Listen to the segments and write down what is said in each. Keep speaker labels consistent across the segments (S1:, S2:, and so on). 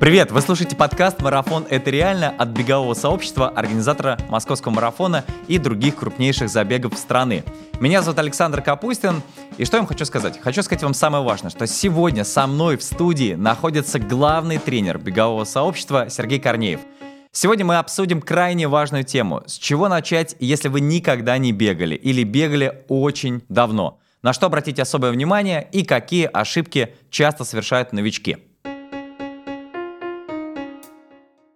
S1: Привет! Вы слушаете подкаст «Марафон – это реально» от бегового сообщества, организатора московского марафона и других крупнейших забегов страны. Меня зовут Александр Капустин, и что я вам хочу сказать? Хочу сказать вам самое важное, что сегодня со мной в студии находится главный тренер бегового сообщества Сергей Корнеев. Сегодня мы обсудим крайне важную тему. С чего начать, если вы никогда не бегали или бегали очень давно? На что обратить особое внимание и какие ошибки часто совершают новички –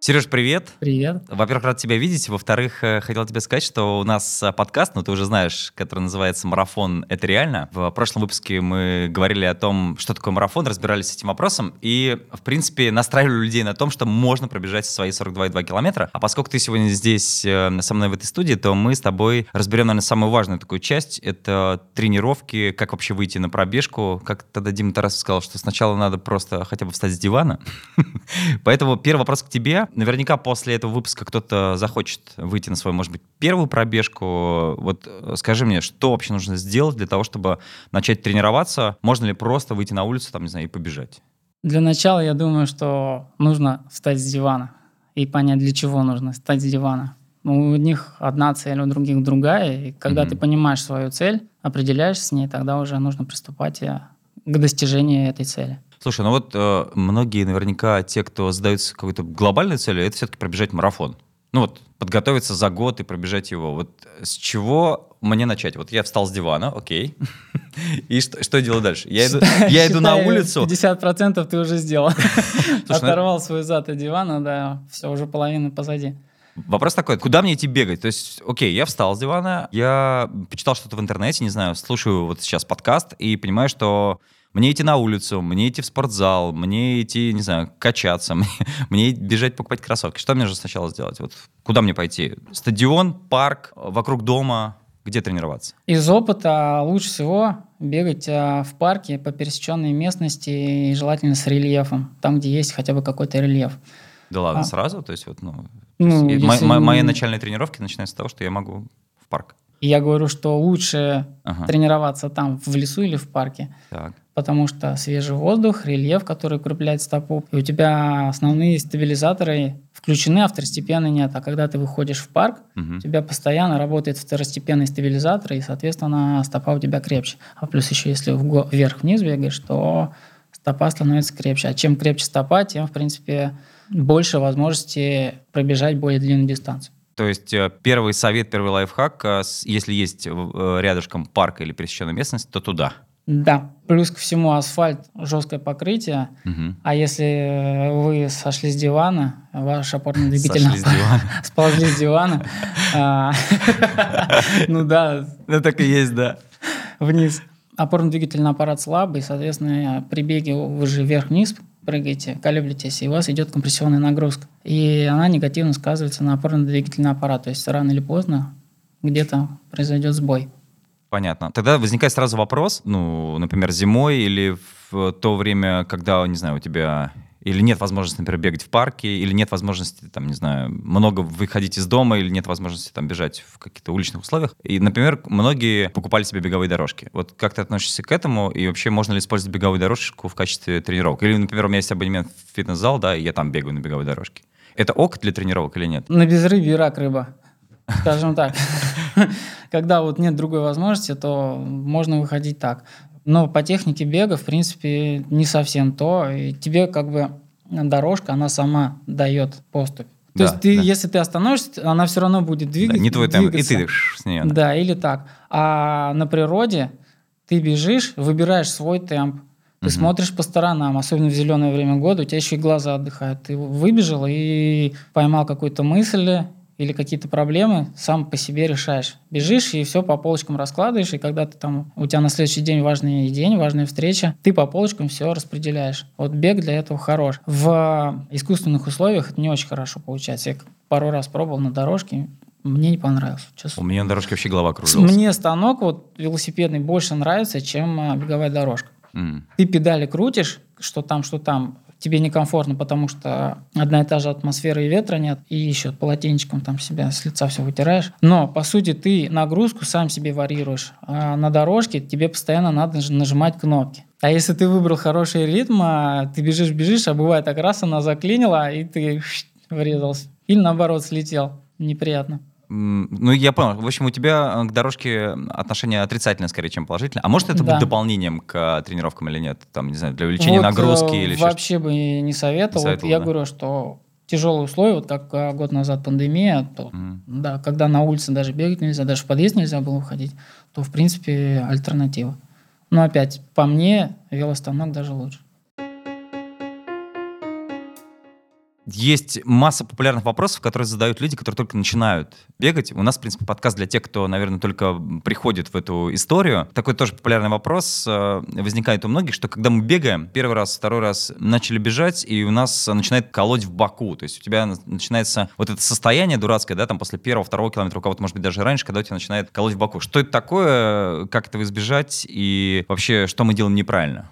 S1: Сереж, привет.
S2: Привет.
S1: Во-первых, рад тебя видеть. Во-вторых, э, хотел тебе сказать, что у нас э, подкаст, ну ты уже знаешь, который называется «Марафон. Это реально». В прошлом выпуске мы говорили о том, что такое марафон, разбирались с этим вопросом и, в принципе, настраивали людей на том, что можно пробежать свои 42,2 километра. А поскольку ты сегодня здесь э, со мной в этой студии, то мы с тобой разберем, наверное, самую важную такую часть. Это тренировки, как вообще выйти на пробежку. Как тогда Дима Тарасов сказал, что сначала надо просто хотя бы встать с дивана. Поэтому первый вопрос к тебе Наверняка после этого выпуска кто-то захочет выйти на свою, может быть, первую пробежку. Вот э, скажи мне, что вообще нужно сделать для того, чтобы начать тренироваться? Можно ли просто выйти на улицу, там, не знаю, и побежать?
S2: Для начала я думаю, что нужно встать с дивана и понять, для чего нужно встать с дивана. У них одна цель, у других другая. И когда mm-hmm. ты понимаешь свою цель, определяешься с ней, тогда уже нужно приступать к достижению этой цели.
S1: Слушай, ну вот э, многие наверняка, те, кто задаются какой-то глобальной целью, это все-таки пробежать марафон. Ну вот, подготовиться за год и пробежать его. Вот с чего мне начать? Вот я встал с дивана, окей. И что, что я делаю дальше? Я иду, я иду на улицу.
S2: 50% ты уже сделал. Ну Оторвал свой зад от дивана, да, все, уже половина позади.
S1: Вопрос такой, куда мне идти бегать? То есть, окей, я встал с дивана, я почитал что-то в интернете, не знаю, слушаю вот сейчас подкаст и понимаю, что мне идти на улицу, мне идти в спортзал, мне идти, не знаю, качаться, мне, мне бежать покупать кроссовки. Что мне же сначала сделать? Вот куда мне пойти? Стадион, парк, вокруг дома? Где тренироваться?
S2: Из опыта лучше всего бегать а, в парке по пересеченной местности и желательно с рельефом, там, где есть хотя бы какой-то рельеф.
S1: Да ладно, а. сразу? То есть вот, ну, ну есть, если... мои начальные тренировки начинаются с того, что я могу в парк.
S2: И я говорю, что лучше ага. тренироваться там, в лесу или в парке. Так потому что свежий воздух, рельеф, который укрепляет стопу, и у тебя основные стабилизаторы включены, а второстепенные нет. А когда ты выходишь в парк, угу. у тебя постоянно работает второстепенный стабилизатор, и, соответственно, стопа у тебя крепче. А плюс еще, если вверх-вниз бегаешь, то стопа становится крепче. А чем крепче стопа, тем, в принципе, больше возможности пробежать более длинную дистанцию.
S1: То есть э, первый совет, первый лайфхак, э, если есть э, рядышком парк или пересеченная местность, то туда –
S2: да, плюс ко всему асфальт, жесткое покрытие. Угу. А если вы сошли с дивана, ваш опорный двигатель сползли с дивана, а, ну да.
S1: Ну так и есть, да.
S2: Вниз. Опорный двигательный аппарат слабый, соответственно, при беге вы же вверх-вниз прыгаете, колеблетесь, и у вас идет компрессионная нагрузка. И она негативно сказывается на опорный двигательный аппарат. То есть рано или поздно где-то произойдет сбой.
S1: Понятно. Тогда возникает сразу вопрос, ну, например, зимой или в то время, когда, не знаю, у тебя или нет возможности, например, бегать в парке, или нет возможности, там, не знаю, много выходить из дома, или нет возможности там бежать в каких-то уличных условиях. И, например, многие покупали себе беговые дорожки. Вот как ты относишься к этому, и вообще можно ли использовать беговую дорожку в качестве тренировок? Или, например, у меня есть абонемент в фитнес-зал, да, и я там бегаю на беговой дорожке. Это ок для тренировок или нет?
S2: На безрыбье рак рыба скажем так. Когда вот нет другой возможности, то можно выходить так. Но по технике бега, в принципе, не совсем то. И тебе как бы дорожка, она сама дает поступь. То да, есть ты, да. если ты остановишься, она все равно будет двигаться. Да,
S1: не твой темп, и ты с нее.
S2: Да. да, или так. А на природе ты бежишь, выбираешь свой темп, ты угу. смотришь по сторонам, особенно в зеленое время года, у тебя еще и глаза отдыхают. Ты выбежал и поймал какую-то мысль, или какие-то проблемы сам по себе решаешь. Бежишь и все по полочкам раскладываешь, и когда ты там, у тебя на следующий день важный день, важная встреча, ты по полочкам все распределяешь. Вот бег для этого хорош. В искусственных условиях это не очень хорошо получается. Я пару раз пробовал на дорожке, мне не понравилось.
S1: Честно. У меня на дорожке вообще голова кружилась.
S2: Мне станок вот велосипедный больше нравится, чем а, беговая дорожка. Mm. Ты педали крутишь, что там, что там, тебе некомфортно, потому что одна и та же атмосфера и ветра нет, и еще полотенчиком там себя с лица все вытираешь. Но, по сути, ты нагрузку сам себе варьируешь. А на дорожке тебе постоянно надо нажимать кнопки. А если ты выбрал хороший ритм, а ты бежишь-бежишь, а бывает так раз она заклинила, и ты врезался. Или наоборот слетел. Неприятно.
S1: Ну, я понял. В общем, у тебя к дорожке отношение отрицательное скорее, чем положительное. А может это
S2: Да.
S1: быть дополнением к тренировкам или нет? Там, не знаю, для увеличения
S2: Вот,
S1: нагрузки
S2: э,
S1: или еще
S2: Вообще бы не советовал.
S1: Не советовал,
S2: вот я
S1: да?
S2: говорю, что тяжелые условия, вот как э, год назад пандемия, то,
S1: Мгм.
S2: да, когда на улице даже бегать нельзя, даже в подъезд нельзя было выходить, то, в принципе, альтернатива. Но опять, по мне, велостанок даже лучше.
S1: Есть масса популярных вопросов, которые задают люди, которые только начинают бегать. У нас, в принципе, подкаст для тех, кто, наверное, только приходит в эту историю. Такой тоже популярный вопрос э, возникает у многих, что когда мы бегаем, первый раз, второй раз начали бежать, и у нас начинает колоть в боку. То есть у тебя начинается вот это состояние дурацкое, да, там после первого, второго километра, у кого-то, может быть, даже раньше, когда у тебя начинает колоть в боку. Что это такое, как этого избежать, и вообще, что мы делаем неправильно?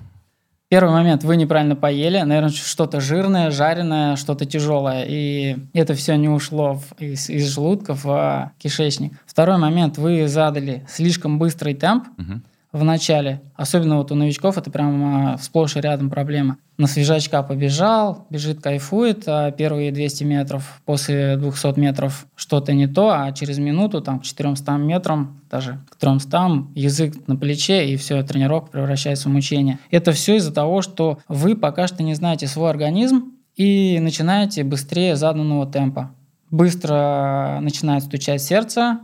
S2: Первый момент, вы неправильно поели, наверное, что-то жирное, жареное, что-то тяжелое, и это все не ушло в- из, из желудка в кишечник. Второй момент, вы задали слишком быстрый темп.
S1: Мгм.
S2: В начале, особенно вот у новичков это прям а, сплошь и рядом проблема. На свежачка побежал, бежит, кайфует, а первые 200 метров, после 200 метров что-то не то, а через минуту, там, к 400 метрам, даже к 300, язык на плече, и все, тренировка превращается в мучение. Это все из-за того, что вы пока что не знаете свой организм и начинаете быстрее заданного темпа. Быстро начинает стучать сердце,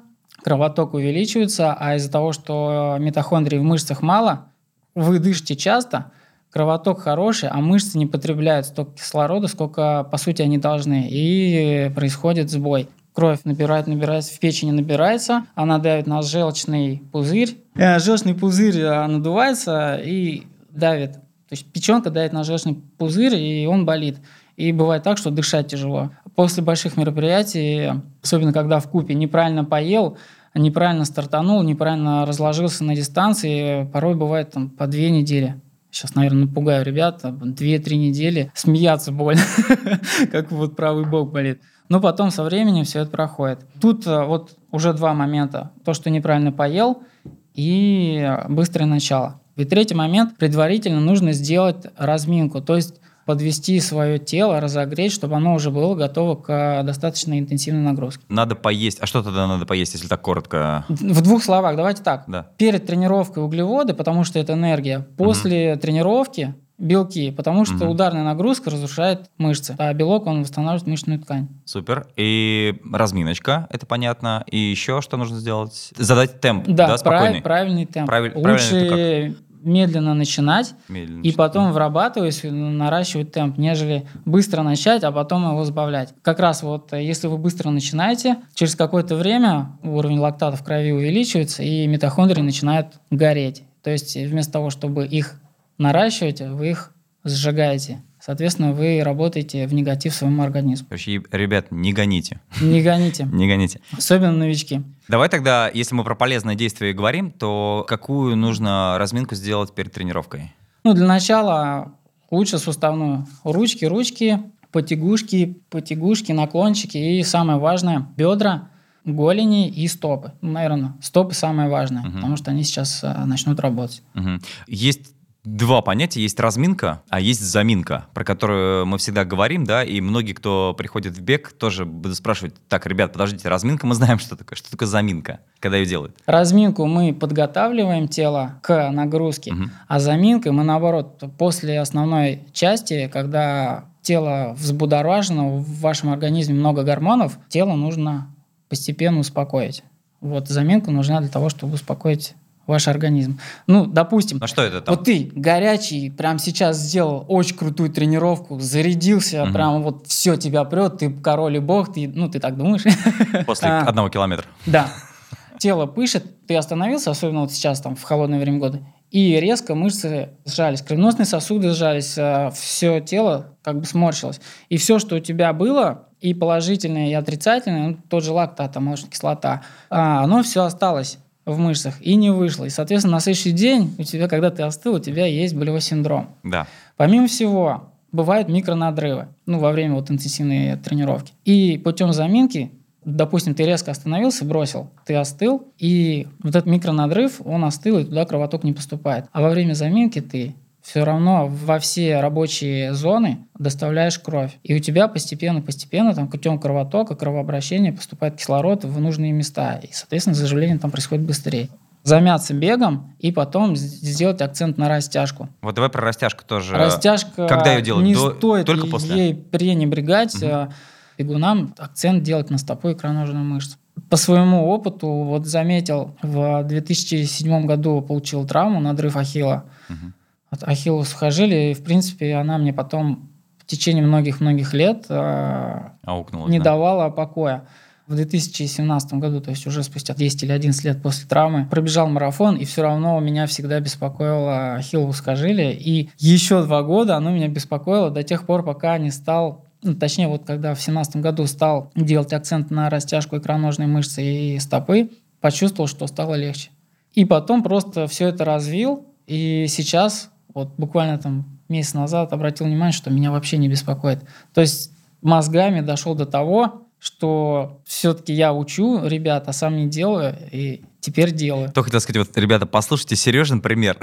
S2: кровоток увеличивается, а из-за того, что митохондрий в мышцах мало, вы дышите часто, кровоток хороший, а мышцы не потребляют столько кислорода, сколько, по сути, они должны. И происходит сбой. Кровь набирает, набирается, в печени набирается, она давит на желчный пузырь. Э, Желчный пузырь э, надувается и давит. То есть печенка давит на желчный пузырь, и он болит. И бывает так, что дышать тяжело. После больших мероприятий, особенно когда в купе неправильно поел, неправильно стартанул, неправильно разложился на дистанции, порой бывает там по две недели. Сейчас, наверное, напугаю ребят, там, две-три недели смеяться больно, как вот правый бок болит. Но потом со временем все это проходит. Тут э, вот уже два момента. То, что неправильно поел, и быстрое начало. И третий момент, предварительно нужно сделать разминку, то есть подвести свое тело, разогреть, чтобы оно уже было готово к э, достаточно интенсивной нагрузке.
S1: Надо поесть. А что тогда надо поесть, если так коротко?
S2: В двух словах, давайте так.
S1: Да.
S2: Перед тренировкой углеводы, потому что это энергия. После тренировки белки, потому что
S1: Мгм.
S2: ударная нагрузка разрушает мышцы, а белок он восстанавливает мышечную ткань.
S1: Супер. И разминочка, это понятно. И еще что нужно сделать? Задать темп, да,
S2: Да, прав-
S1: спокойный.
S2: правильный темп.
S1: Правиль-
S2: Лучше медленно начинать
S1: Медленно.
S2: и потом врабатываясь, наращивать темп, нежели быстро начать, а потом его сбавлять. Как раз вот э, если вы быстро начинаете, через какое-то время уровень лактата в крови увеличивается, и митохондрии начинают гореть. То есть э, вместо того, чтобы их наращивать, вы их сжигаете. Соответственно, вы работаете в негатив своему организму.
S1: Короче, ребят, не гоните.
S2: Не гоните.
S1: Не гоните.
S2: Особенно новички.
S1: Давай тогда, если мы про полезные действия говорим, то какую нужно разминку сделать перед тренировкой?
S2: Ну, для начала лучше суставную. Ручки, ручки, потягушки, потягушки, наклончики и самое важное – бедра, голени и стопы. Наверное, стопы самое важное,
S1: Мгм.
S2: потому что они сейчас э, начнут работать.
S1: Мгм. Есть два понятия. Есть разминка, а есть заминка, про которую мы всегда говорим, да, и многие, кто приходит в бег, тоже будут спрашивать, так, ребят, подождите, разминка, мы знаем, что такое. Что такое заминка, когда ее делают?
S2: Разминку мы подготавливаем тело к нагрузке,
S1: Мгм.
S2: а заминкой мы, наоборот, после основной части, когда тело взбудоражено, в вашем организме много гормонов, тело нужно постепенно успокоить. Вот заминка нужна для того, чтобы успокоить ваш организм. Ну, допустим,
S1: Ну что это там?
S2: вот ты горячий, прям сейчас сделал очень крутую тренировку, зарядился,
S1: Мгм.
S2: прям вот все тебя прет, ты король и бог, ты, ну, ты так думаешь?
S1: После
S2: а.
S1: одного километра.
S2: Да. Тело пышет, ты остановился, особенно вот сейчас, там, в холодное время года, и резко мышцы сжались, кровеносные сосуды сжались, все тело как бы сморщилось. И все, что у тебя было, и положительное, и отрицательное, ну, тот же лактат, там, молочная кислота, а, оно все осталось в мышцах и не вышло. И, соответственно, на следующий день у тебя, когда ты остыл, у тебя есть болевой синдром.
S1: Да.
S2: Помимо всего, бывают микронадрывы, ну, во время вот интенсивной тренировки. И путем заминки, допустим, ты резко остановился, бросил, ты остыл, и вот этот микронадрыв, он остыл, и туда кровоток не поступает. А во время заминки ты все равно во все рабочие зоны доставляешь кровь. И у тебя постепенно-постепенно там путем кровотока, кровообращения поступает кислород в нужные места. И, соответственно, заживление там происходит быстрее замяться бегом и потом сделать акцент на растяжку.
S1: Вот давай про растяжку тоже.
S2: Растяжка
S1: Когда ее делать?
S2: не
S1: До...
S2: стоит
S1: Только после?
S2: ей пренебрегать.
S1: Угу.
S2: Бегунам акцент делать на стопу и икроножную мышцу. По своему опыту вот заметил, в 2007 году получил травму, надрыв ахилла. Угу. От ахиллова сухожилия, и в принципе она мне потом в течение многих-многих лет а, не да? давала покоя в 2017 году, то есть уже спустя 10 или 11 лет после травмы, пробежал марафон, и все равно меня всегда беспокоило ахиллово сухожилие. И еще два года оно меня беспокоило до тех пор, пока не стал ну, точнее, вот когда в 2017 году стал делать акцент на растяжку икроножной мышцы и стопы, почувствовал, что стало легче. И потом просто все это развил, и сейчас, вот буквально там месяц назад обратил внимание, что меня вообще не беспокоит. То есть мозгами дошел до того, что все-таки я учу ребят, а сам не делаю, и теперь делаю.
S1: То хотел сказать, вот, ребята, послушайте Сережин пример.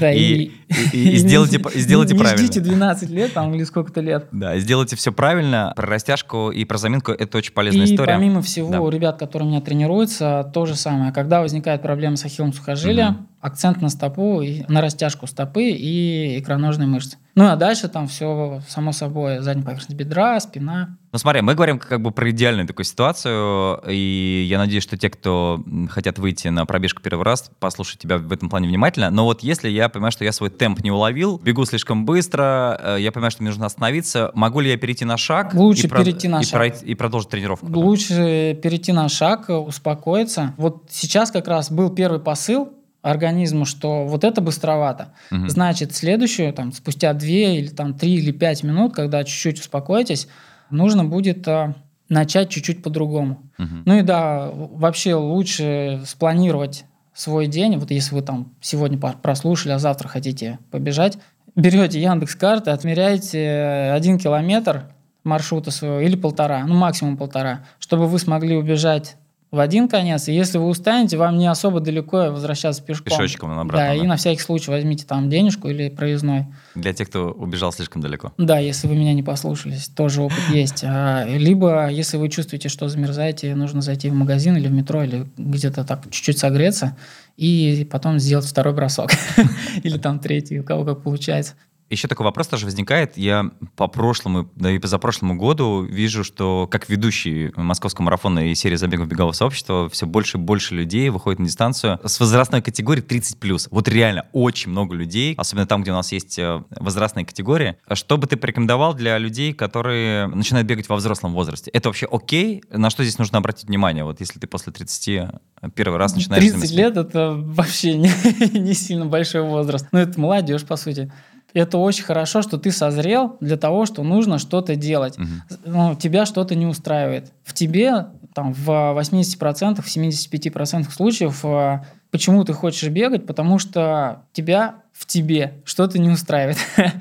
S2: Да, и,
S1: и, и, сделайте, сделайте
S2: не
S1: правильно.
S2: Не ждите 12 лет там, или сколько-то лет.
S1: Да, сделайте все правильно. Про растяжку и про заминку это очень полезная
S2: и
S1: история.
S2: помимо всего, да. у ребят, которые у меня тренируются, то же самое. Когда возникает проблема с ахиллом сухожилия, угу. Акцент на стопу, и, на растяжку стопы и икроножной мышцы. Ну а дальше там все, само собой, задняя поверхность бедра, спина.
S1: Ну смотри, мы говорим как бы про идеальную такую ситуацию, и я надеюсь, что те, кто хотят выйти на пробежку первый раз, послушать тебя в этом плане внимательно. Но вот если я понимаю, что я свой темп не уловил, бегу слишком быстро, э, я понимаю, что мне нужно остановиться, могу ли я перейти на шаг?
S2: Лучше и перейти про... на
S1: и
S2: шаг.
S1: Пройти, и продолжить тренировку?
S2: Лучше перейти на шаг, успокоиться. Вот сейчас как раз был первый посыл, организму, что вот это быстровато. Угу. Значит, следующую, там, спустя 2 или там 3 или 5 минут, когда чуть-чуть успокоитесь, нужно будет а, начать чуть-чуть по-другому. Угу. Ну и да, вообще лучше спланировать свой день. Вот если вы там сегодня прослушали, а завтра хотите побежать, берете Яндекс карты, отмеряете один километр маршрута своего или полтора, ну максимум полтора, чтобы вы смогли убежать в один конец. И если вы устанете, вам не особо далеко возвращаться пешком.
S1: Пешочком обратно.
S2: Да, да, и на всякий случай возьмите там денежку или проездной.
S1: Для тех, кто убежал слишком далеко.
S2: Да, если вы меня не послушались, тоже опыт есть. А, либо, если вы чувствуете, что замерзаете, нужно зайти в магазин или в метро, или где-то так чуть-чуть согреться, и потом сделать второй бросок. Или там третий, у кого как получается.
S1: Еще такой вопрос тоже возникает. Я по прошлому, да и позапрошлому году вижу, что как ведущий московского марафона и серии забегов бегового сообщества все больше и больше людей выходит на дистанцию с возрастной категории 30+. Вот реально очень много людей, особенно там, где у нас есть э, возрастные категории. Что бы ты порекомендовал для людей, которые начинают бегать во взрослом возрасте? Это вообще окей? На что здесь нужно обратить внимание? Вот если ты после 30 первый раз начинаешь...
S2: 30 лет — это вообще не, не сильно большой возраст. Ну, это молодежь, по сути это очень хорошо, что ты созрел для того, что нужно что-то делать. Угу. Ну, тебя что-то не устраивает. В тебе там, в 80%, в 75% случаев э, почему ты хочешь бегать? Потому что тебя в тебе что-то не устраивает.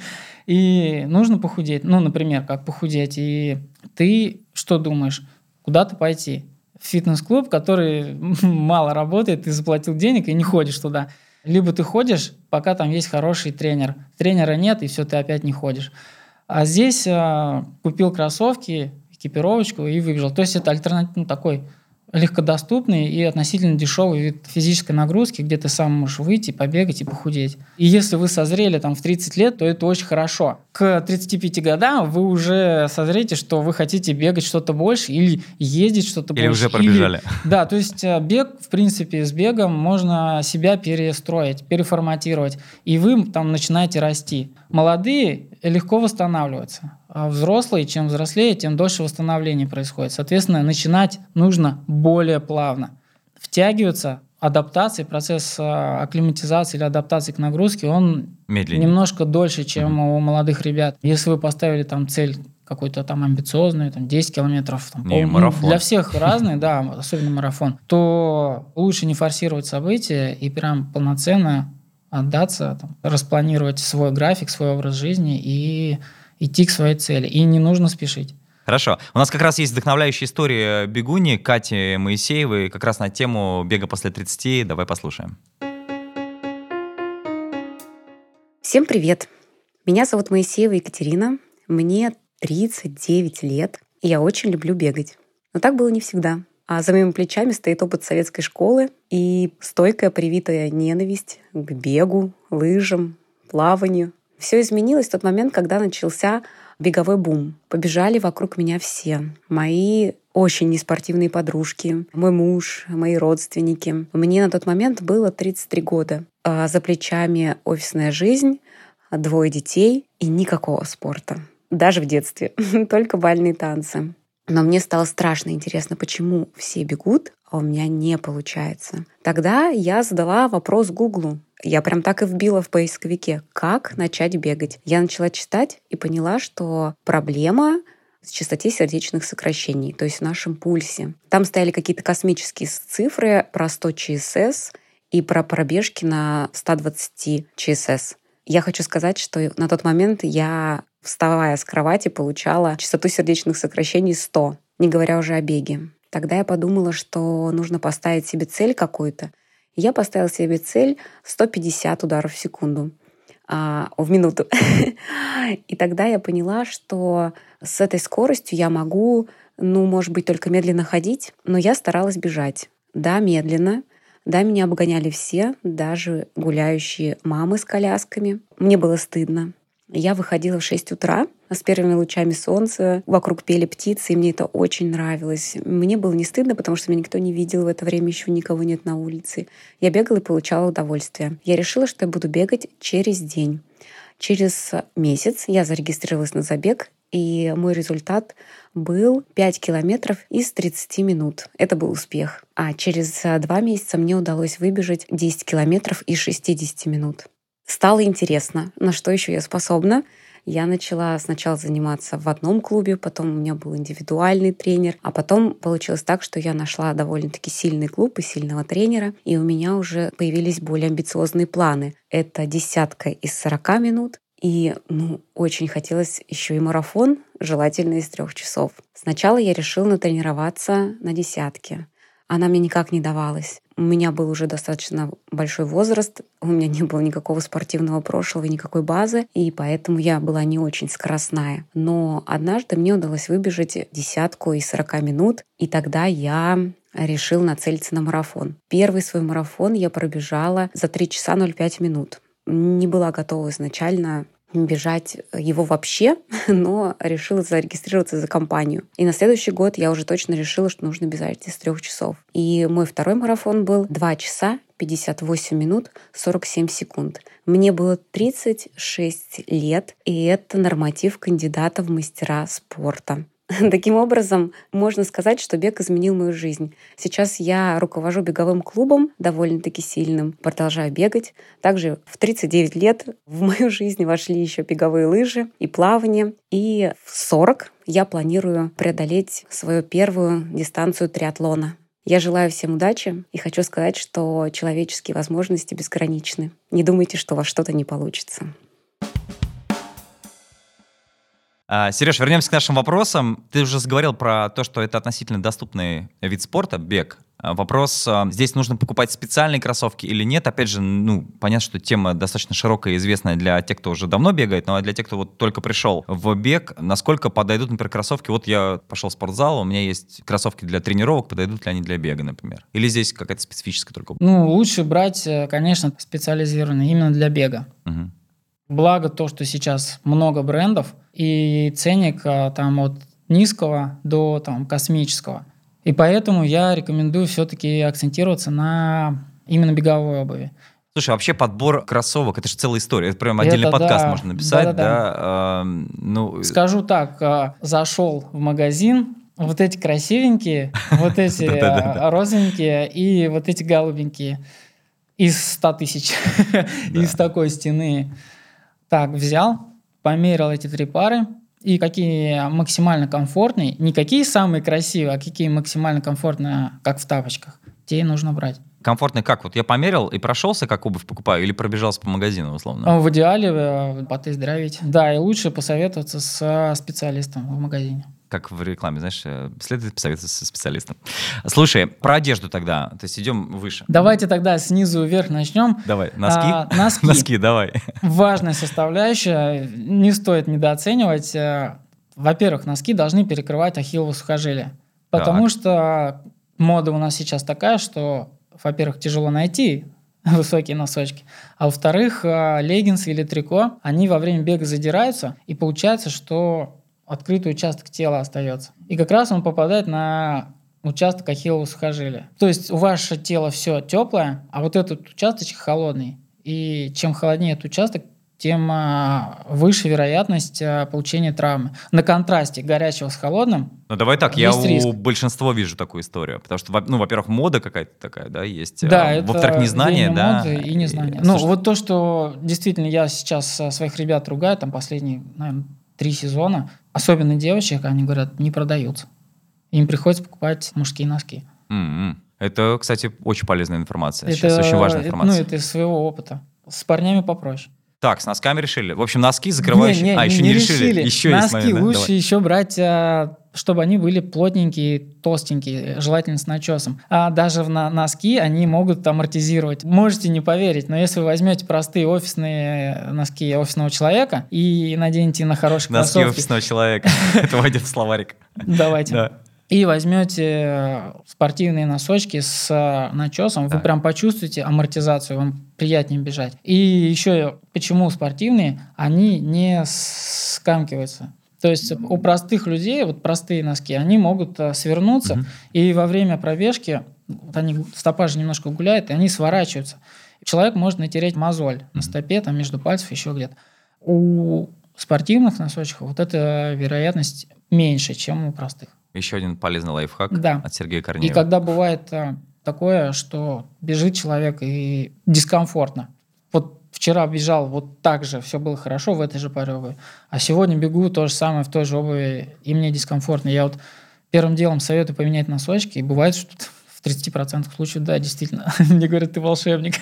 S2: И нужно похудеть. Ну, например, как похудеть. И ты что думаешь? Куда-то пойти? В фитнес-клуб, который мало работает, ты заплатил денег и не ходишь туда. Либо ты ходишь, пока там есть хороший тренер. Тренера нет, и все, ты опять не ходишь. А здесь э, купил кроссовки, экипировочку и выбежал. То есть это альтернативный ну, такой легкодоступный и относительно дешевый вид физической нагрузки, где ты сам можешь выйти, побегать и похудеть. И если вы созрели там в 30 лет, то это очень хорошо. К 35 годам вы уже созреете, что вы хотите бегать что-то больше или ездить что-то
S1: или
S2: больше.
S1: Или уже пробежали. Или,
S2: да, то есть э, бег, в принципе, с бегом можно себя перестроить, переформатировать, и вы там начинаете расти. Молодые легко восстанавливаются. А взрослые, чем взрослее, тем дольше восстановление происходит. Соответственно, начинать нужно более плавно. Втягиваться, адаптации, процесс а, акклиматизации или адаптации к нагрузке, он
S1: Медленнее.
S2: немножко дольше, чем mm-hmm. у молодых ребят. Если вы поставили там цель какой-то там амбициозный, там 10 километров, там,
S1: не, пол, марафон.
S2: для всех разный, да, особенно марафон, то лучше не форсировать события и прям полноценно отдаться, там, распланировать свой график, свой образ жизни и идти к своей цели. И не нужно спешить.
S1: Хорошо. У нас как раз есть вдохновляющая история бегуни Кати Моисеевой как раз на тему бега после 30. Давай послушаем.
S3: Всем привет! Меня зовут Моисеева Екатерина, мне 39 лет, и я очень люблю бегать. Но так было не всегда. А за моими плечами стоит опыт советской школы и стойкая привитая ненависть к бегу, лыжам, плаванию. Все изменилось в тот момент, когда начался беговой бум. Побежали вокруг меня все. Мои очень неспортивные подружки, мой муж, мои родственники. Мне на тот момент было 33 года. А за плечами офисная жизнь, двое детей и никакого спорта. Даже в детстве. Только бальные танцы. Но мне стало страшно интересно, почему все бегут, а у меня не получается. Тогда я задала вопрос Гуглу. Я прям так и вбила в поисковике, как начать бегать. Я начала читать и поняла, что проблема в частоте сердечных сокращений, то есть в нашем пульсе. Там стояли какие-то космические цифры про 100 ЧСС и про пробежки на 120 ЧСС. Я хочу сказать, что на тот момент я, вставая с кровати, получала частоту сердечных сокращений 100, не говоря уже о беге. Тогда я подумала, что нужно поставить себе цель какую-то. Я поставила себе цель 150 ударов в секунду а, в минуту. И тогда я поняла, что с этой скоростью я могу, ну, может быть, только медленно ходить, но я старалась бежать. Да, медленно, да, меня обгоняли все, даже гуляющие мамы с колясками. Мне было стыдно. Я выходила в 6 утра с первыми лучами солнца, вокруг пели птицы, и мне это очень нравилось. Мне было не стыдно, потому что меня никто не видел в это время, еще никого нет на улице. Я бегала и получала удовольствие. Я решила, что я буду бегать через день. Через месяц я зарегистрировалась на забег, и мой результат был 5 километров из 30 минут. Это был успех. А через два месяца мне удалось выбежать 10 километров из 60 минут. Стало интересно, на что еще я способна. Я начала сначала заниматься в одном клубе, потом у меня был индивидуальный тренер, а потом получилось так, что я нашла довольно-таки сильный клуб и сильного тренера, и у меня уже появились более амбициозные планы. Это десятка из 40 минут, и ну, очень хотелось еще и марафон, желательно из трех часов. Сначала я решила натренироваться на десятке. Она мне никак не давалась. У меня был уже достаточно большой возраст, у меня не было никакого спортивного прошлого и никакой базы, и поэтому я была не очень скоростная. Но однажды мне удалось выбежать десятку из 40 минут, и тогда я решил нацелиться на марафон. Первый свой марафон я пробежала за 3 часа 05 минут не была готова изначально бежать его вообще, но решила зарегистрироваться за компанию. И на следующий год я уже точно решила, что нужно бежать из трех часов. И мой второй марафон был 2 часа 58 минут 47 секунд. Мне было 36 лет, и это норматив кандидата в мастера спорта. Таким образом, можно сказать, что бег изменил мою жизнь. Сейчас я руковожу беговым клубом, довольно-таки сильным, продолжаю бегать. Также в 39 лет в мою жизнь вошли еще беговые лыжи и плавание. И в 40 я планирую преодолеть свою первую дистанцию триатлона. Я желаю всем удачи и хочу сказать, что человеческие возможности безграничны. Не думайте, что у вас что-то не получится.
S1: Сереж, вернемся к нашим вопросам. Ты уже заговорил про то, что это относительно доступный вид спорта, бег. А, вопрос, а, здесь нужно покупать специальные кроссовки или нет? Опять же, ну, понятно, что тема достаточно широкая и известная для тех, кто уже давно бегает, но для тех, кто вот только пришел в бег, насколько подойдут, например, кроссовки? Вот я пошел в спортзал, у меня есть кроссовки для тренировок, подойдут ли они для бега, например? Или здесь какая-то специфическая только?
S2: Ну, лучше брать, э, конечно, специализированные именно для бега. Угу. Благо то, что сейчас много брендов, и ценник а, там от низкого до там, космического. И поэтому я рекомендую все-таки акцентироваться на именно беговой обуви.
S1: Слушай, вообще подбор кроссовок, это же целая история. Это прям отдельный это, подкаст да, можно написать, да? да, да. да э,
S2: ну... Скажу так, э, зашел в магазин, вот эти красивенькие, вот эти розовенькие и вот эти голубенькие из 100 тысяч, из такой стены. Так, взял, померил эти три пары, и какие максимально комфортные, не какие самые красивые, а какие максимально комфортные, как в тапочках, те и нужно брать.
S1: Комфортный как? Вот я померил и прошелся, как обувь покупаю, или пробежался по магазину, условно?
S2: В идеале э, потездравить. Да, и лучше посоветоваться с специалистом в магазине.
S1: Как в рекламе, знаешь, э, следует посоветоваться со специалистом. Слушай, про одежду тогда, то есть идем выше.
S2: Давайте тогда снизу вверх начнем.
S1: Давай, носки?
S2: А, носки.
S1: Носки, давай.
S2: Важная составляющая, не стоит недооценивать. Э, Во-первых, носки должны перекрывать ахиллово сухожилие. Потому
S1: Так.
S2: что мода у нас сейчас такая, что, во-первых, тяжело найти высокие носочки, а во-вторых, э, леггинсы или трико, они во время бега задираются, и получается, что открытый участок тела остается. И как раз он попадает на участок ахиллового сухожилия. То есть ваше тело все теплое, а вот этот участочек холодный. И чем холоднее этот участок, тем а, выше вероятность а, получения травмы. На контрасте горячего с холодным
S1: Ну давай так, я
S2: Есть
S1: у
S2: риск.
S1: большинства вижу такую историю, потому что, ну, во-первых, мода какая-то такая, да, есть.
S2: Да,
S1: а, Во-вторых, незнание, да.
S2: моды и незнание.
S1: И,
S2: ну,
S1: слушай,
S2: вот то, что действительно я сейчас а, своих ребят ругаю, там последние, наверное, три сезона, особенно девочек, они говорят, не продаются. Им приходится покупать мужские носки.
S1: м-м. Это, кстати, очень полезная информация. Сейчас очень важная
S2: это-
S1: информация.
S2: Ну, это из своего опыта. С парнями попроще.
S1: Так, с носками решили. В общем, носки закрывающие. а, еще не, решили. Еще есть
S2: Носки
S1: момент, да?
S2: лучше
S1: Давай.
S2: еще брать, а, чтобы они были плотненькие, толстенькие, желательно с начесом. А даже на- носки они могут амортизировать. Можете не поверить, но если вы возьмете простые офисные носки офисного человека и наденете на хорошие
S1: Носки
S2: кроссовки,
S1: офисного человека. Это войдет в словарик.
S2: давайте,
S1: Да.
S2: и возьмете э, спортивные носочки с э, начесом, вы прям почувствуете амортизацию, вам приятнее бежать. И еще почему спортивные, они не скамкиваются. То есть у простых людей, вот простые носки, они могут э, свернуться, и во время пробежки, вот они, стопа же немножко гуляет, и они сворачиваются. Человек может натереть мозоль на стопе, там между пальцев, еще где-то. У спортивных носочков вот эта вероятность меньше, чем у простых.
S1: Еще один полезный лайфхак
S2: Да.
S1: от Сергея
S2: И
S1: Корнеева.
S2: когда бывает а, такое, что бежит человек и дискомфортно. Вчера бежал вот так же, все было хорошо в этой же паре обуви, а сегодня бегу то же самое в той же обуви, и мне дискомфортно. Я вот первым делом советую поменять носочки, и бывает, что в 30% случаев, да, действительно, мне говорят, ты волшебник.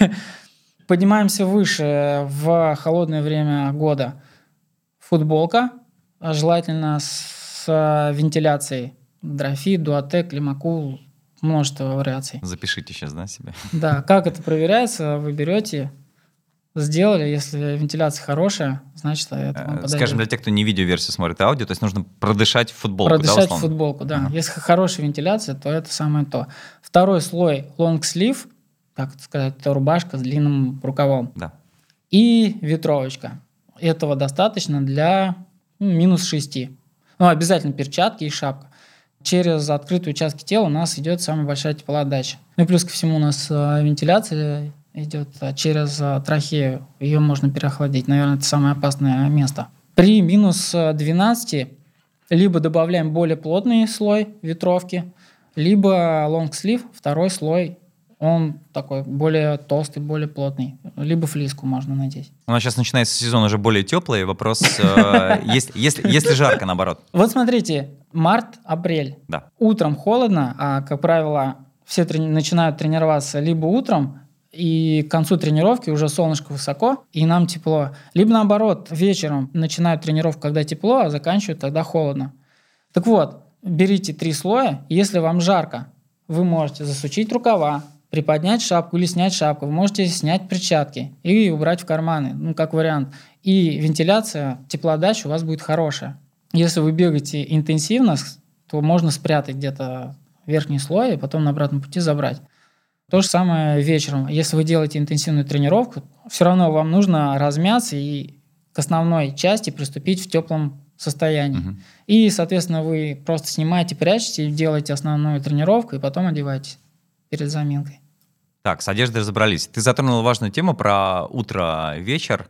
S2: Поднимаемся выше в холодное время года. Футболка, желательно с а, вентиляцией. Dri-FIT, Duotech, Climacool, множество вариаций.
S1: Запишите сейчас, да, себе.
S2: Да, как это проверяется? Вы берете, сделали, если вентиляция хорошая, значит, это вам
S1: Э,
S2: подойдет.
S1: Скажем, для тех, кто не видеоверсию смотрит, а аудио, то есть нужно продышать в футболку, да,
S2: Продышать
S1: условно?
S2: футболку, да.
S1: Ага.
S2: Если хорошая вентиляция, то это самое то. Второй слой лонгслив, как это сказать, это рубашка с длинным рукавом.
S1: Да.
S2: И ветровочка. Этого достаточно для ну, минус 6. Ну, обязательно перчатки и шапка. Через открытые участки тела у нас идет самая большая теплоотдача. Ну и плюс ко всему у нас э, вентиляция идет э, через э, трахею. Ее можно переохладить. Наверное, это самое опасное место. При минус э, 12 либо добавляем более плотный слой ветровки, либо лонгслив, второй слой, он такой более толстый, более плотный. Либо флиску можно надеть.
S1: У нас сейчас начинается сезон уже более теплый. Вопрос, э, если жарко, наоборот.
S2: Вот смотрите, март-апрель. Утром холодно, а, как правило, все начинают тренироваться либо утром, и к концу тренировки уже солнышко высоко, и нам тепло. Либо наоборот, вечером начинают тренировку, когда тепло, а заканчивают, когда холодно. Так вот, берите три слоя, если вам жарко, вы можете засучить рукава, приподнять шапку или снять шапку. Вы можете снять перчатки и убрать в карманы, ну, как вариант. И вентиляция, теплоотдача у вас будет хорошая. Если вы бегаете интенсивно, то можно спрятать где-то верхний слой и потом на обратном пути забрать. То же самое вечером. Если вы делаете интенсивную тренировку, все равно вам нужно размяться и к основной части приступить в теплом состоянии.
S1: Мгм.
S2: И, соответственно, вы просто снимаете, прячете, делаете основную тренировку и потом одеваетесь перед заминкой.
S1: Так, с одеждой разобрались. Ты затронул важную тему про утро-вечер.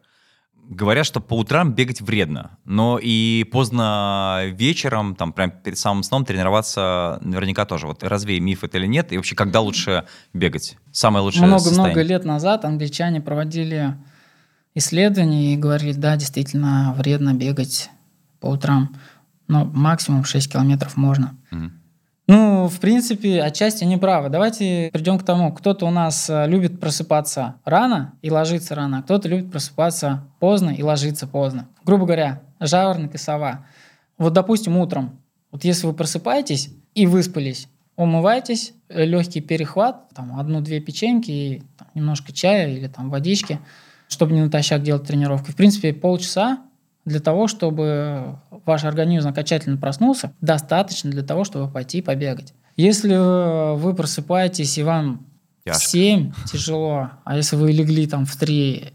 S1: Говорят, что по утрам бегать вредно, но и поздно вечером, там прям перед самым сном тренироваться наверняка тоже. Вот развей миф это или нет? И вообще, когда лучше бегать? Самое лучшее
S2: Много-много
S1: состояние?
S2: лет назад англичане проводили исследования и говорили, да, действительно вредно бегать по утрам, но максимум 6 километров можно.
S1: Мгм.
S2: Ну, в принципе, отчасти они правы. Давайте придем к тому. Кто-то у нас э, любит просыпаться рано и ложиться рано, а кто-то любит просыпаться поздно и ложиться поздно. Грубо говоря, жаворонок и сова. Вот, допустим, утром Вот если вы просыпаетесь и выспались, умывайтесь, легкий перехват, там одну-две печеньки и там, немножко чая или там водички, чтобы не натощак делать тренировку. В принципе, полчаса для того, чтобы ваш организм окончательно проснулся, достаточно для того, чтобы пойти побегать. Если вы просыпаетесь и вам Тяжко. в 7 тяжело, а если вы легли там в 3,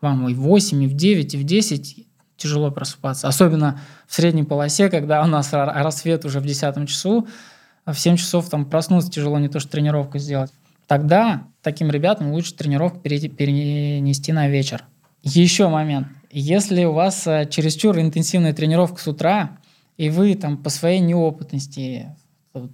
S2: вам и в 8, и в 9, и в 10 тяжело просыпаться. Особенно в средней полосе, когда у нас рассвет уже в 10 часу, а в 7 часов там проснуться тяжело, не то что тренировку сделать. Тогда таким ребятам лучше тренировку перенести на вечер. Еще момент. Если у вас э, чересчур интенсивная тренировка с утра, и вы там по своей неопытности,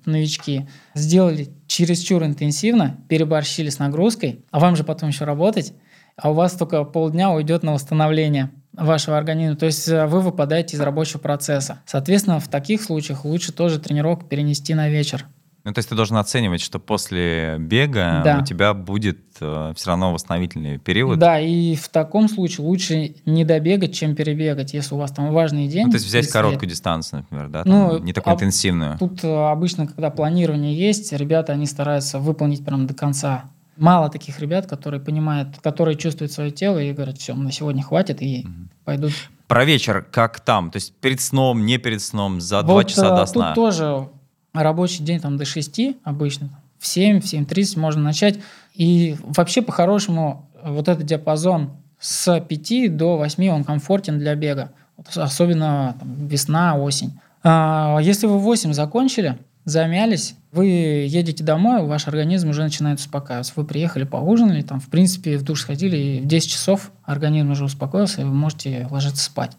S2: новички, сделали чересчур интенсивно, переборщили с нагрузкой, а вам же потом еще работать, а у вас только полдня уйдет на восстановление вашего организма. То есть э, вы выпадаете из рабочего процесса. Соответственно, в таких случаях лучше тоже тренировку перенести на вечер.
S1: Ну, то есть ты должен оценивать, что после бега да. у тебя будет э, все равно восстановительный период.
S2: Да, и в таком случае лучше не добегать, чем перебегать, если у вас там важный день. Ну,
S1: то есть взять короткую дистанцию, например, да, там, ну, не такую а интенсивную.
S2: Тут э, обычно, когда планирование есть, ребята, они стараются выполнить прям до конца. Мало таких ребят, которые понимают, которые чувствуют свое тело и говорят, все, на сегодня хватит, и угу. пойдут.
S1: Про вечер как там? То есть перед сном, не перед сном, за два вот, часа до э, сна?
S2: Тут тоже рабочий день там до 6 обычно, в 7, в 7.30 можно начать. И вообще по-хорошему вот этот диапазон с 5 до 8 он комфортен для бега. Особенно там, весна, осень. А если вы в 8 закончили, замялись, вы едете домой, ваш организм уже начинает успокаиваться. Вы приехали, поужинали, там, в принципе, в душ сходили, и в 10 часов организм уже успокоился, и вы можете ложиться спать.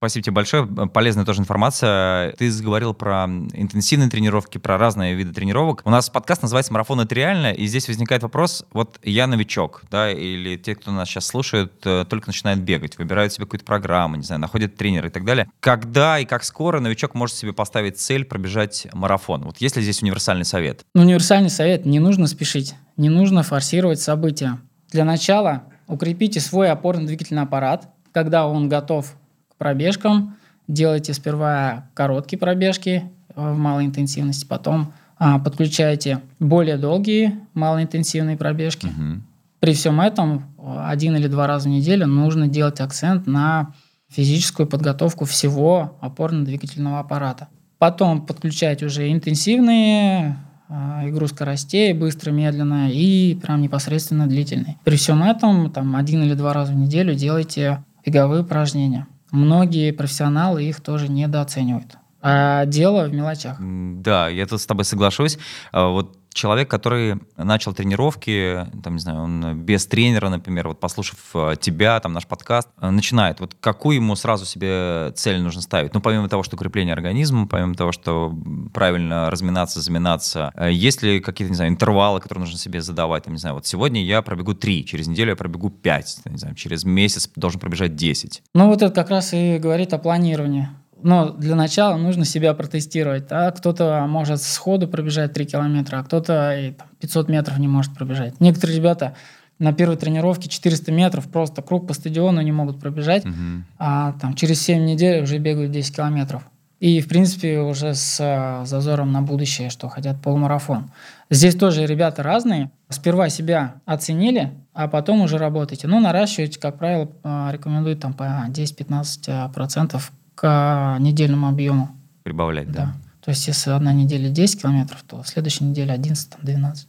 S1: Спасибо тебе большое. Полезная тоже информация. Ты заговорил про интенсивные тренировки, про разные виды тренировок. У нас подкаст называется «Марафон – это реально», и здесь возникает вопрос, вот я новичок, да, или те, кто нас сейчас слушают, э, только начинают бегать, выбирают себе какую-то программу, не знаю, находят тренера и так далее. Когда и как скоро новичок может себе поставить цель пробежать марафон? Вот есть ли здесь универсальный совет?
S2: Универсальный совет – не нужно спешить, не нужно форсировать события. Для начала укрепите свой опорно-двигательный аппарат, когда он готов пробежкам. Делайте сперва короткие пробежки э, в малой интенсивности, потом а, подключайте более долгие малоинтенсивные пробежки. Угу. При всем этом один или два раза в неделю нужно делать акцент на физическую подготовку всего опорно-двигательного аппарата. Потом подключать уже интенсивные э, игру скоростей, быстро, медленно и прям непосредственно длительный. При всем этом там один или два раза в неделю делайте беговые упражнения. Многие профессионалы их тоже недооценивают. А дело в мелочах.
S1: Да, я тут с тобой соглашусь. А вот человек, который начал тренировки, там, не знаю, он без тренера, например, вот послушав э, тебя, там, наш подкаст, э, начинает. Вот какую ему сразу себе цель нужно ставить? Ну, помимо того, что укрепление организма, помимо того, что правильно разминаться, заминаться, э, есть ли какие-то, не знаю, интервалы, которые нужно себе задавать? Там, не знаю, вот сегодня я пробегу 3, через неделю я пробегу 5, не знаю, через месяц должен пробежать 10.
S2: Ну, вот это как раз и говорит о планировании но для начала нужно себя протестировать. А кто-то может сходу пробежать 3 километра, а кто-то и, там, 500 метров не может пробежать. Некоторые ребята на первой тренировке 400 метров просто круг по стадиону не могут пробежать, угу. а там через 7 недель уже бегают 10 километров. И, в принципе, уже с а, зазором на будущее, что хотят полумарафон. Здесь тоже ребята разные. Сперва себя оценили, а потом уже работаете. Ну, наращивать, как правило, а, рекомендуют там по 10-15% к недельному объему.
S1: Прибавлять, да. да.
S2: То есть, если одна неделя 10 километров, то следующая неделя 11-12.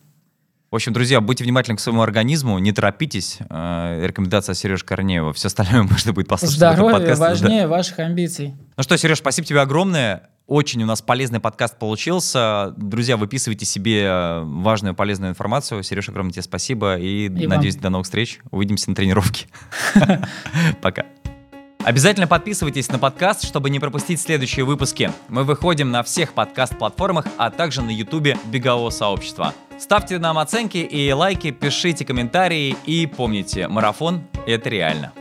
S1: В общем, друзья, будьте внимательны к своему организму, не торопитесь. Э, рекомендация Сережи Корнеева. Все остальное можно будет послушать.
S2: Здоровье подкаст, важнее да. ваших амбиций.
S1: Ну что, Сереж, спасибо тебе огромное. Очень у нас полезный подкаст получился. Друзья, выписывайте себе э, важную полезную информацию. Сереж, огромное тебе спасибо. И, и надеюсь, вам. до новых встреч. Увидимся на тренировке. Пока. Обязательно подписывайтесь на подкаст, чтобы не пропустить следующие выпуски. Мы выходим на всех подкаст-платформах, а также на ютубе Бегового сообщества. Ставьте нам оценки и лайки, пишите комментарии и помните, марафон — это реально.